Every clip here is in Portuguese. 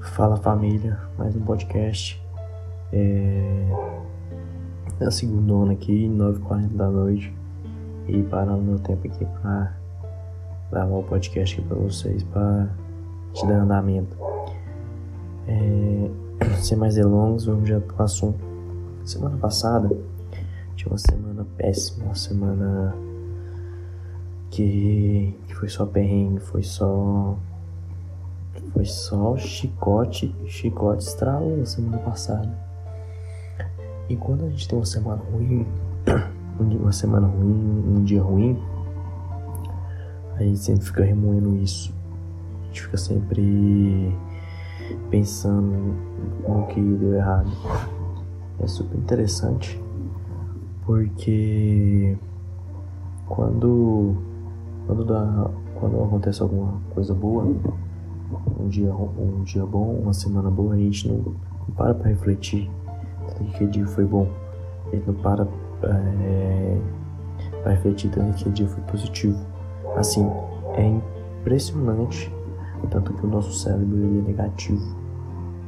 Fala família, mais um podcast. É, a segunda aqui, 9h40 da noite. E parando meu tempo aqui pra gravar o podcast aqui pra vocês, pra te dar andamento. É, sem mais delongas, vamos já pro assunto. Semana passada tinha uma semana péssima, uma semana que, que foi só perrengue, foi só foi só chicote, chicote estralou na semana passada. E quando a gente tem uma semana ruim, uma semana ruim, um dia ruim, a gente sempre fica remoendo isso. A gente fica sempre pensando no que deu errado. É super interessante porque quando quando dá quando acontece alguma coisa boa um dia, um dia bom, uma semana boa, a gente não, para para refletir tanto que dia foi bom. A gente não para é, para refletir tanto que dia foi positivo. Assim, é impressionante tanto que o nosso cérebro ele é negativo.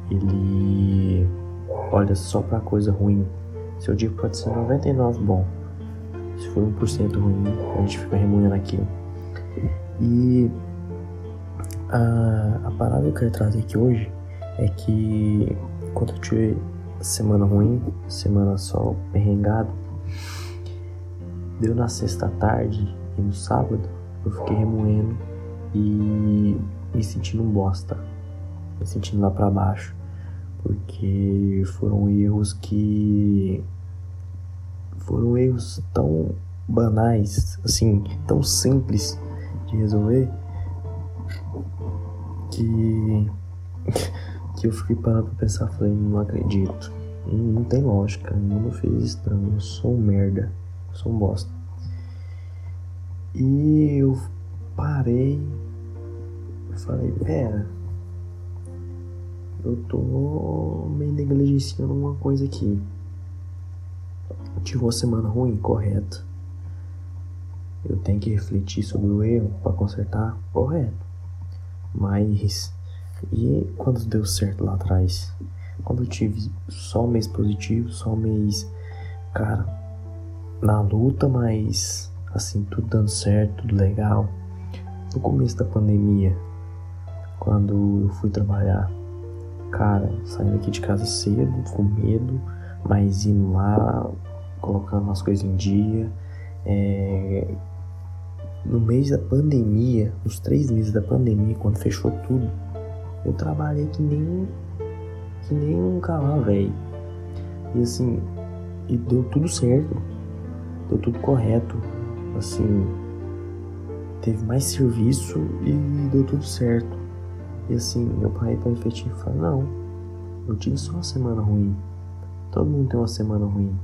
Ele olha só para coisa ruim. Seu dia pode ser 99 bom. Se for 1% ruim, a gente fica remoendo aquilo. E a, a parada que eu quero trazer aqui hoje é que quando eu tive semana ruim, semana só perrengado, deu na sexta tarde e no sábado eu fiquei remoendo e me sentindo um bosta, me sentindo lá para baixo, porque foram erros que foram erros tão banais, assim, tão simples de resolver que. que eu fiquei parando pra pensar, falei, não acredito. Não, não tem lógica, não fiz isso não, eu sou um merda, eu sou um bosta. E eu parei, falei, pera, eu tô meio negligenciando uma coisa aqui. Tive uma semana ruim, correto. Eu tenho que refletir sobre o erro para consertar, correto. Mas e quando deu certo lá atrás? Quando eu tive só mês positivo, só mês, cara, na luta, mas assim, tudo dando certo, tudo legal. No começo da pandemia, quando eu fui trabalhar, cara, saindo aqui de casa cedo, com medo, mas indo lá, colocando as coisas em dia, é, no mês da pandemia, nos três meses da pandemia, quando fechou tudo, eu trabalhei que nem que nem um cavalo velho. E assim, e deu tudo certo. Deu tudo correto. Assim, teve mais serviço e deu tudo certo. E assim, eu parei para e falei, não, eu tive só uma semana ruim. Todo mundo tem uma semana ruim.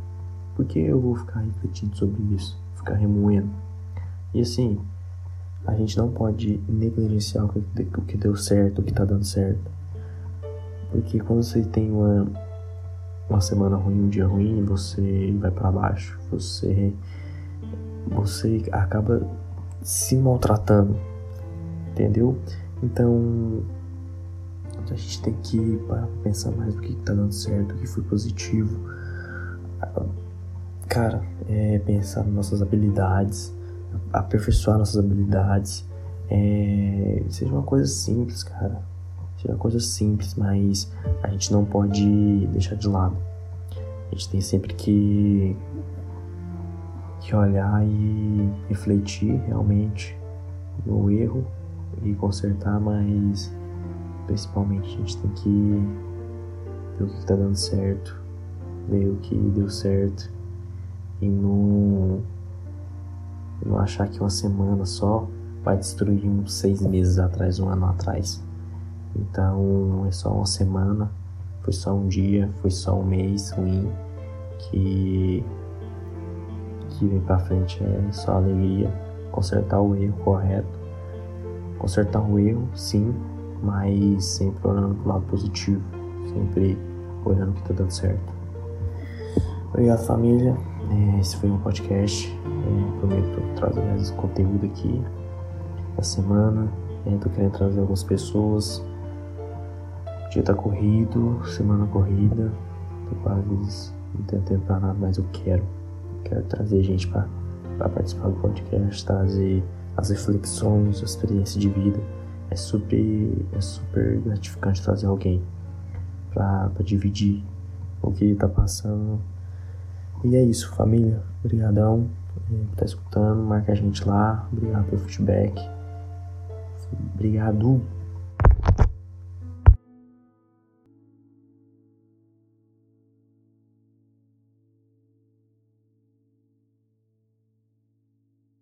Por que eu vou ficar refletindo sobre isso? Ficar remoendo? E assim, a gente não pode negligenciar o que, deu certo, o que tá dando certo. Porque quando você tem uma, uma semana ruim, um dia ruim, você vai para baixo, você você acaba se maltratando, entendeu? Então a gente tem que parar pra pensar mais o que tá dando certo, o que foi positivo. Cara, é pensar nas nossas habilidades, aperfeiçoar nossas habilidades. É, seja uma coisa simples, cara. Seja uma coisa simples, mas a gente não pode deixar de lado. A gente tem sempre que, que olhar e refletir realmente no erro e consertar, mas principalmente a gente tem que ver o que está dando certo, ver o que deu certo e não não achar que uma semana só vai destruir uns seis meses atrás, um ano atrás. Então é só uma semana, foi só um dia, foi só um mês ruim que que vem pra frente é só alegria, consertar o erro correto, consertar o erro sim, mas sempre olhando pro lado positivo, sempre olhando que tá dando certo. Obrigado família, é, esse foi um podcast. É, prometo trazer mais conteúdo aqui da semana. É, tô querendo trazer algumas pessoas dia tá corrido, semana corrida, tô quase não tenho tempo pra nada, mas eu quero. Quero trazer gente pra participar do podcast, trazer as reflexões, a experiência de vida. É super, é super gratificante trazer alguém pra dividir o que tá passando. E é isso, família. Obrigadão por estar tá escutando. Marca a gente lá. Obrigado pelo feedback. Obrigado